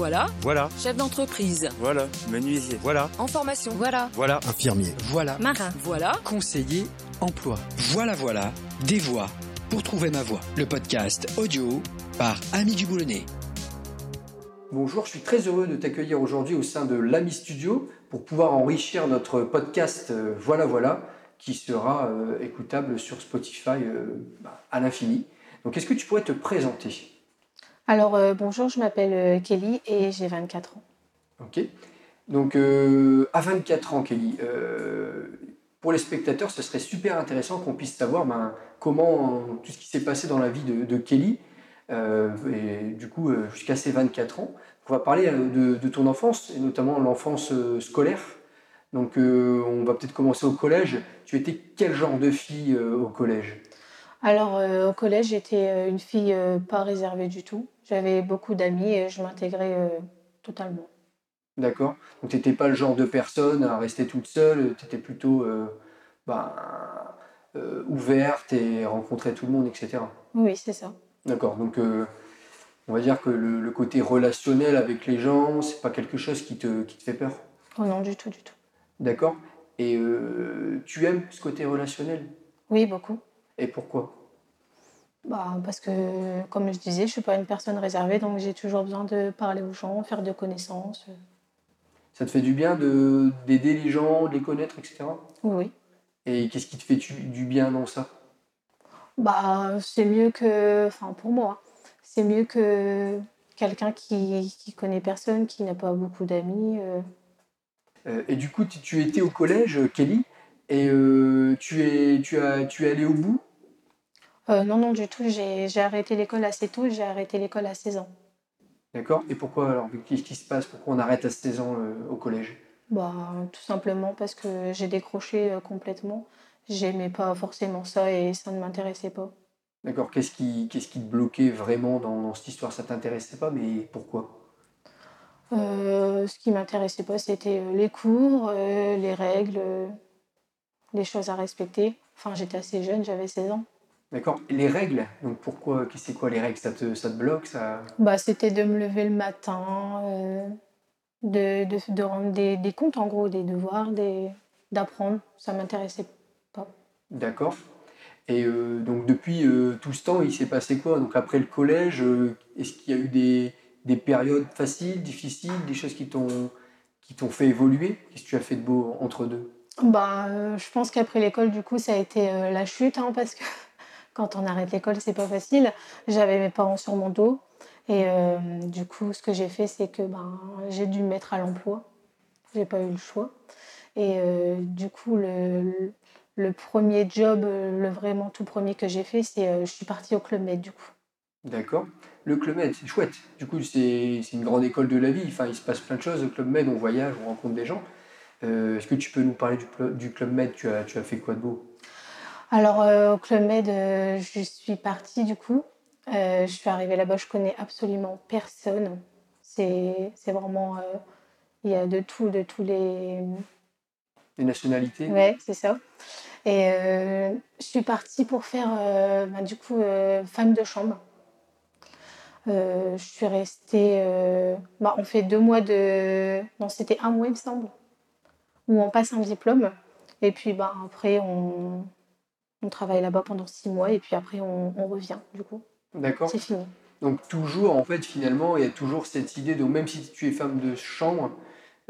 Voilà. Voilà. Chef d'entreprise. Voilà. Menuisier. Voilà. En formation. Voilà. Voilà. Infirmier. Voilà. Marin. Voilà. Conseiller emploi. Voilà, voilà. Des voix pour trouver ma voix. Le podcast audio par Ami du Boulonnais. Bonjour, je suis très heureux de t'accueillir aujourd'hui au sein de l'Ami Studio pour pouvoir enrichir notre podcast euh, Voilà Voilà qui sera euh, écoutable sur Spotify euh, bah, à l'infini. Donc est-ce que tu pourrais te présenter? Alors euh, bonjour, je m'appelle euh, Kelly et j'ai 24 ans. Ok. Donc euh, à 24 ans, Kelly, pour les spectateurs, ce serait super intéressant qu'on puisse savoir ben, comment tout ce qui s'est passé dans la vie de, Kelly, et du coup jusqu'à ses 24 ans. On va parler de, ton enfance, et notamment l'enfance scolaire. Donc on va peut-être commencer au collège. Tu étais quel genre de fille au collège? Alors euh, au collège, j'étais euh, une fille euh, pas réservée du tout. J'avais beaucoup d'amis et je m'intégrais euh, totalement. D'accord Donc tu n'étais pas le genre de personne à rester toute seule, tu étais plutôt ben, ouverte et rencontrer tout le monde, etc. Oui, c'est ça. D'accord, donc on va dire que le, le côté relationnel avec les gens, c'est pas quelque chose qui te, qui te fait peur? Oh non, du tout, du tout. D'accord Et tu aimes ce côté relationnel? Oui, beaucoup. Et pourquoi? Bah, parce que, comme je disais, je suis pas une personne réservée, donc j'ai toujours besoin de parler aux gens, faire de connaissances. Ça te fait du bien de- d'aider les gens, de les connaître, etc. Oui. Et qu'est-ce qui te fait du bien dans ça? Bah, c'est mieux que, enfin pour moi, c'est mieux que quelqu'un qui, qui connaît personne, qui n'a pas beaucoup d'amis. euh. Euh, Et du coup, tu, tu étais au collège, Kelly, et euh, tu, es, tu, as, tu es allé au bout? Euh, non, non, du tout. J'ai arrêté l'école assez tôt. J'ai arrêté l'école à 16 ans. D'accord Et pourquoi alors Qu'est-ce qui se passe Pourquoi on arrête à 16 ans euh, au collège? Bah, tout simplement parce que j'ai décroché euh, complètement. J'aimais pas forcément ça et ça ne m'intéressait pas. D'accord Qu'est-ce qui, qu'est-ce qui te bloquait vraiment dans, dans cette histoire? Ça t'intéressait pas, mais pourquoi? Euh, ce qui m'intéressait pas, c'était les cours, les règles, les choses à respecter. Enfin, j'étais assez jeune, j'avais 16 ans. D'accord. Les règles Donc pourquoi C'est quoi les règles? Ça te, ça te bloque ça... Bah, c'était de me lever le matin, euh, de, de, de rendre des, des comptes, en gros, des devoirs, des, d'apprendre. Ça m'intéressait pas. D'accord. Et euh, donc depuis euh, tout ce temps, il s'est passé quoi? Donc après le collège, est-ce qu'il y a eu des, des périodes faciles, difficiles, des choses qui t'ont qui t'ont fait évoluer? Qu'est-ce que tu as fait de beau entre deux? Bah, je pense qu'après l'école, du coup, ça a été la chute, hein, parce que quand on arrête l'école, c'est pas facile. J'avais mes parents sur mon dos. Et euh, du coup, ce que j'ai fait, c'est que ben, j'ai dû me mettre à l'emploi. J'ai pas eu le choix. Et euh, du coup, le, premier job, le vraiment tout premier que j'ai fait, c'est euh, je suis partie au Club Med, du coup. D'accord Le Club Med, c'est chouette. Du coup, c'est une grande école de la vie. Enfin, il se passe plein de choses. Au Club Med, on voyage, on rencontre des gens. Euh, Est-ce que tu peux nous parler du, du Club Med? Tu as, tu as fait quoi de beau? Alors, euh, au Club Med, euh, je suis partie du coup. Euh, je suis arrivée là-bas, je connais absolument personne. C'est vraiment. Il y a de tout, de tous les. Des nationalités Ouais, c'est ça. Et je suis partie pour faire, bah, du coup, femme de chambre. Je suis restée. bah, on fait deux mois de. Non, c'était un mois, il me semble. Où on passe un diplôme. Et puis, bah, après, on, on travaille là-bas pendant six mois. Et puis après, on, on revient, du coup. D'accord C'est fini. Donc toujours, en fait, finalement, il y a toujours cette idée, donc même si tu es femme de chambre,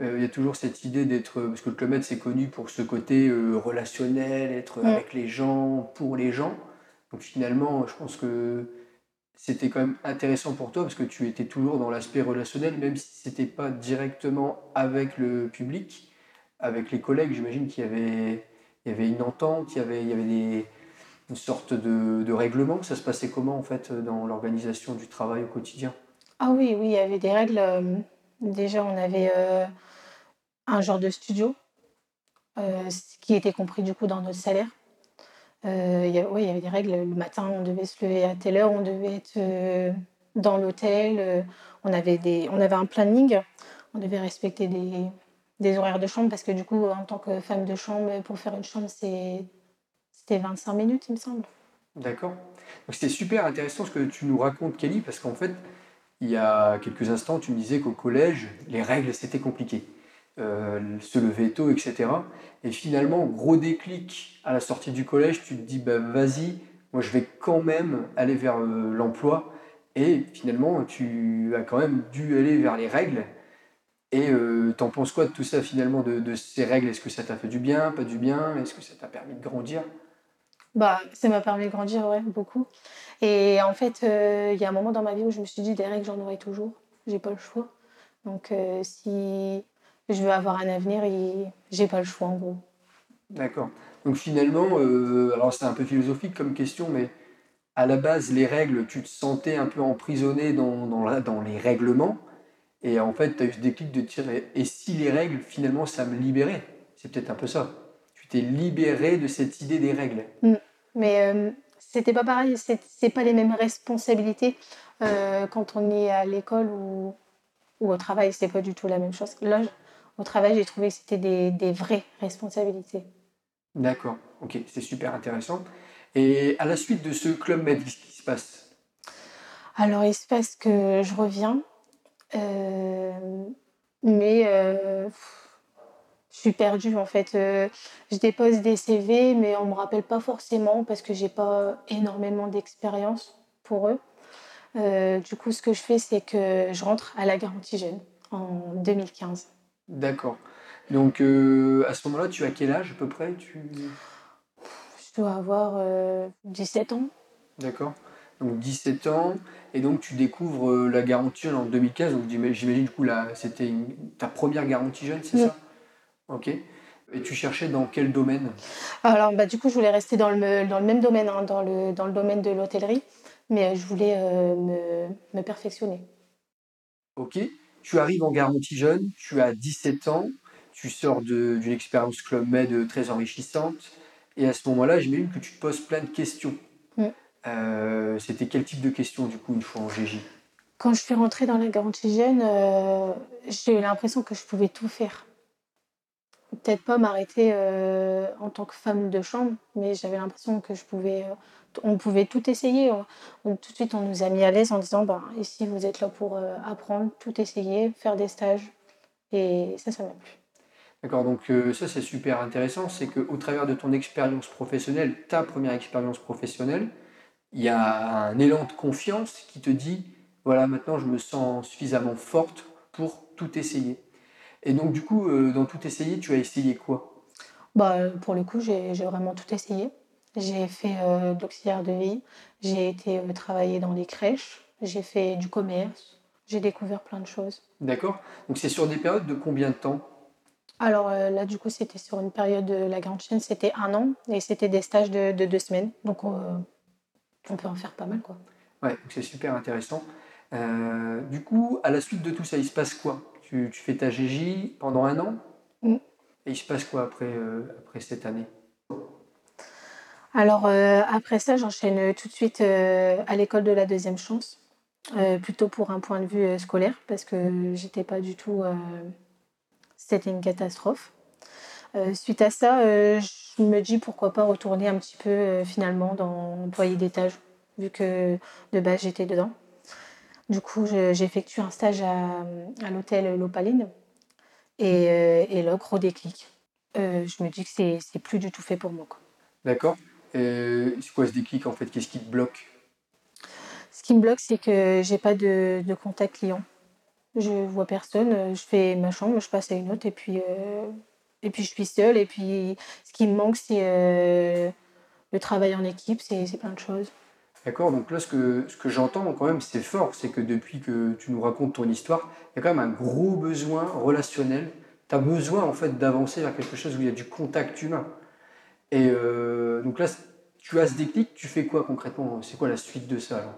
euh, il y a toujours cette idée d'être, parce que le Club c'est connu pour ce côté euh, relationnel, être Mm. avec les gens, pour les gens. Donc finalement, je pense que c'était quand même intéressant pour toi, parce que tu étais toujours dans l'aspect relationnel, même si c'était pas directement avec le public, avec les collègues, j'imagine qu'il y avait, il y avait une entente, il y avait, avait une sorte de, de règlement. Ça se passait comment, en fait, dans l'organisation du travail au quotidien? Ah oui, oui, il y avait des règles. euh, déjà, on avait euh, un genre de studio, euh, qui était compris du coup dans notre salaire. Il y a- ouais, il y avait des règles. Le matin, on devait se lever à telle heure, on devait être dans l'hôtel. on, avait des, on avait un planning, on devait respecter des, des horaires de chambre parce que du coup, en tant que femme de chambre, pour faire une chambre, c'était 25 minutes, il me semble. D'accord. Donc c'était super intéressant ce que tu nous racontes, Kelly, parce qu'en fait, il y a quelques instants, tu me disais qu'au collège, les règles, c'était compliqué. Euh, se lever tôt, etc. Et finalement, gros déclic à la sortie du collège, tu te dis, bah, vas-y, moi je vais quand même aller vers euh, l'emploi. Et finalement, tu as quand même dû aller vers les règles. Et euh, t'en penses quoi de tout ça finalement, de, de ces règles? Est-ce que ça t'a fait du bien, pas du bien? Est-ce que ça t'a permis de grandir? Bah, ça m'a permis de grandir, ouais, beaucoup. Et en fait, euh, il y a un moment dans ma vie où je me suis dit, des règles, j'en aurai toujours. J'ai pas le choix. Donc, euh, si je veux avoir un avenir, il- j'ai pas le choix, en gros. D'accord. Donc finalement, alors c'est un peu philosophique comme question, mais à la base, les règles, tu te sentais un peu emprisonné dans, dans, la- dans les règlements. Et en fait, tu as eu ce déclic de dire, et si les règles, finalement, ça me libérait? C'est peut-être un peu ça. Tu t'es libéré de cette idée des règles. Mais euh, c'était pas pareil, c'est pas les mêmes responsabilités euh, quand on est à l'école ou, ou au travail, c'est pas du tout la même chose. Là, au travail, j'ai trouvé que c'était des, des vraies responsabilités. D'accord. Ok, c'est super intéressant. Et à la suite de ce Club Med, qu'est-ce qui se passe? Alors, il se passe que je reviens, mais euh, je suis perdue en fait. Euh, je dépose des CV, mais on me rappelle pas forcément parce que j'ai pas énormément d'expérience pour eux. Euh, du coup, ce que je fais, c'est que je rentre à la garantie jeune en 2015. D'accord. Donc euh, à ce moment-là, tu as quel âge à peu près? Tu... Je dois avoir euh, 17 ans. D'accord. Donc 17 ans, et donc tu découvres euh, la garantie jeune en 2015. Donc j'ima- j'imagine du coup c'était ta première garantie jeune, c'est Oui. ça? Ok. Et tu cherchais dans quel domaine? Alors, bah, du coup, je voulais rester dans le, dans le même domaine, hein, dans, le, dans le domaine de l'hôtellerie, mais euh, je voulais euh, me, me perfectionner. Ok. Tu arrives en garantie jeune, tu as 17 ans, tu sors d'une expérience Club Med très enrichissante, et à ce moment-là, j'imagine que tu te poses plein de questions. Euh, C'était quel type de questions du coup une fois en GJ Quand je suis rentrée dans la garantie jeune, euh, j'ai eu l'impression que je pouvais tout faire. Peut-être pas m'arrêter euh, en tant que femme de chambre, mais j'avais l'impression que je pouvais, euh, on pouvait tout essayer. On- on- tout de suite, on nous a mis à l'aise en disant, ben, ici, vous êtes là pour apprendre, tout essayer, faire des stages. Et ça, ça m'a plu. D'accord, donc euh, ça c'est super intéressant, c'est qu'au travers de ton expérience professionnelle, ta première expérience professionnelle, il y a un élan de confiance qui te dit, voilà, maintenant je me sens suffisamment forte pour tout essayer. Et donc du coup, euh, dans tout essayer, tu as essayé quoi? Bah, pour le coup, j'ai vraiment tout essayé. J'ai fait euh, de l'auxiliaire de vie, j'ai été euh, travailler dans les crèches, j'ai fait du commerce, j'ai découvert plein de choses. D'accord? Donc c'est sur des périodes de combien de temps? Alors euh, là, du coup, c'était sur une période de la grande chaîne, c'était un an et c'était des stages de, de deux semaines. Donc, on peut en faire pas mal, quoi. Ouais, donc c'est super intéressant. Euh, du coup, à la suite de tout ça, il se passe quoi? Tu, tu fais ta GJ pendant un an? Mm. Et il se passe quoi après, euh, après cette année? Alors, euh, après ça, j'enchaîne tout de suite à l'école de la deuxième chance, plutôt pour un point de vue scolaire, parce que j'étais pas du tout. C'était une catastrophe. Euh, suite à ça, euh, je me dis pourquoi pas retourner un petit peu euh, finalement dans l'employé d'étage, vu que de base j'étais dedans. Du coup, je- j'effectue un stage à, à l'hôtel L'Opaline, et, et là, gros déclic. Je me dis que c'est plus du tout fait pour moi. D'accord. C'est quoi ce déclic en fait? Qu'est-ce qui te bloque? Ce qui me bloque, c'est que j'ai pas de, de contact client. Je vois personne, je fais ma chambre, je passe à une autre et puis, et puis je suis seule. Et puis ce qui me manque, c'est euh, le travail en équipe, c'est plein de choses. D'accord. Donc là, ce que, ce que j'entends quand même, c'est fort. C'est que depuis que tu nous racontes ton histoire, il y a quand même un gros besoin relationnel. Tu as besoin en fait d'avancer vers quelque chose où il y a du contact humain. Et euh, donc là, tu as ce déclic, tu fais quoi concrètement? C'est quoi la suite de ça alors?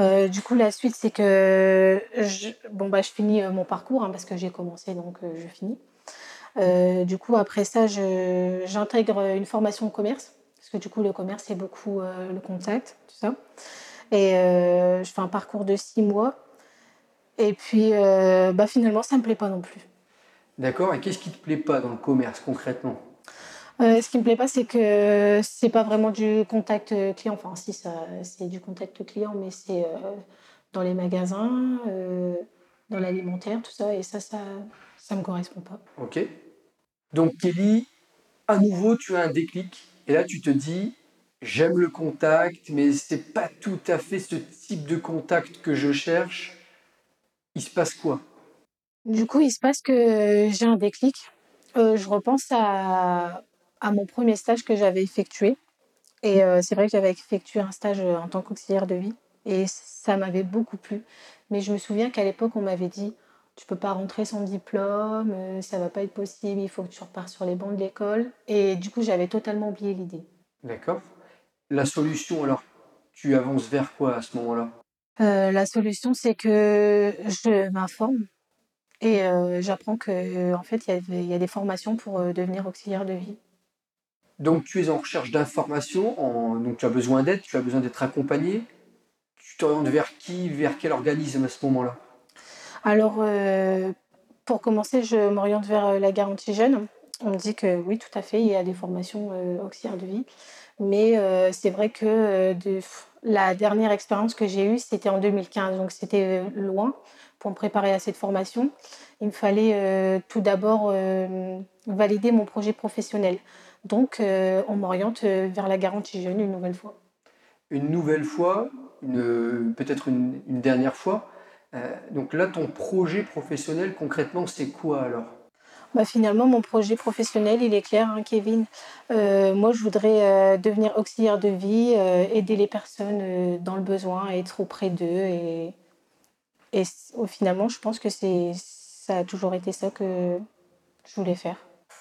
Euh, du coup, la suite, c'est que je, bon, bah, je finis mon parcours hein, parce que j'ai commencé, donc euh, je finis. Euh, du coup, après ça, j'intègre une formation au commerce parce que du coup, le commerce, c'est beaucoup euh, le contact, tout ça. Et euh, je fais un parcours de six mois. Et puis, bah, finalement, ça me plaît pas non plus. D'accord. Et qu'est-ce qui te plaît pas dans le commerce concrètement? Ce qui me plaît pas, c'est que c'est pas vraiment du contact client. Enfin, si, c'est du contact client, mais c'est dans les magasins, dans l'alimentaire, tout ça. Et ça, ça ça me correspond pas. Ok. Donc Kelly, à nouveau, tu as un déclic. Et là, tu te dis, j'aime le contact, mais c'est pas tout à fait ce type de contact que je cherche. Il se passe quoi? Du coup, il se passe que j'ai un déclic. Euh, je repense à, mon premier stage que j'avais effectué. Et euh, c'est vrai que j'avais effectué un stage euh, en tant qu'auxiliaire de vie. Et ça m'avait beaucoup plu. Mais je me souviens qu'à l'époque, on m'avait dit tu peux pas rentrer sans diplôme, euh, ça va pas être possible, il faut que tu repars sur les bancs de l'école. Et du coup, j'avais totalement oublié l'idée. D'accord. La solution, alors, tu avances vers quoi à ce moment-là? Euh, la solution, c'est que je m'informe et euh, j'apprends que en fait, il y, a des formations pour devenir auxiliaire de vie. Donc, tu es en recherche d'informations, en... donc tu as besoin d'aide, tu as besoin d'être accompagné. Tu t'orientes vers qui, vers quel organisme à ce moment-là? Alors, euh, pour commencer, je m'oriente vers euh, la garantie jeune. On me dit que oui, tout à fait, il y a des formations euh, auxiliaires de vie. Mais euh, c'est vrai que la dernière expérience que j'ai eue, c'était en 2015. Donc, c'était loin pour me préparer à cette formation. Il me fallait tout d'abord valider mon projet professionnel. Donc, on m'oriente vers la garantie jeune une nouvelle fois. Une nouvelle fois, peut-être une dernière fois. Euh, donc là, ton projet professionnel, concrètement, c'est quoi alors? Bah, finalement, mon projet professionnel, il est clair, hein, Kevin. Euh, moi, je voudrais euh, devenir auxiliaire de vie, euh, aider les personnes dans le besoin, être auprès d'eux. Et, finalement, je pense que ça a toujours été ça que je voulais faire.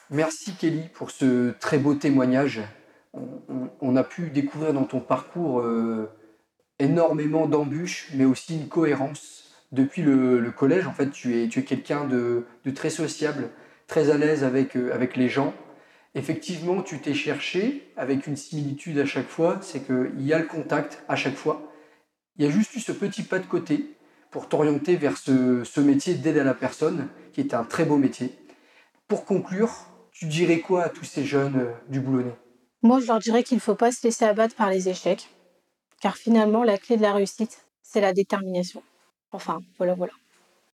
Merci Kelly pour ce très beau témoignage. On, on- on a pu découvrir dans ton parcours énormément d'embûches, mais aussi une cohérence. Depuis le, collège, en fait, tu es, tu es quelqu'un de, très sociable, très à l'aise avec, euh, avec les gens. Effectivement, tu t'es cherché avec une similitude à chaque fois, c'est qu'il y a le contact à chaque fois. Il y a juste eu ce petit pas de côté pour t'orienter vers ce, ce métier d'aide à la personne, qui est un très beau métier. Pour conclure, tu dirais quoi à tous ces jeunes euh, du Boulonnais? Moi, je leur dirais qu'il ne faut pas se laisser abattre par les échecs, car finalement, la clé de la réussite, c'est la détermination. Enfin, voilà, voilà.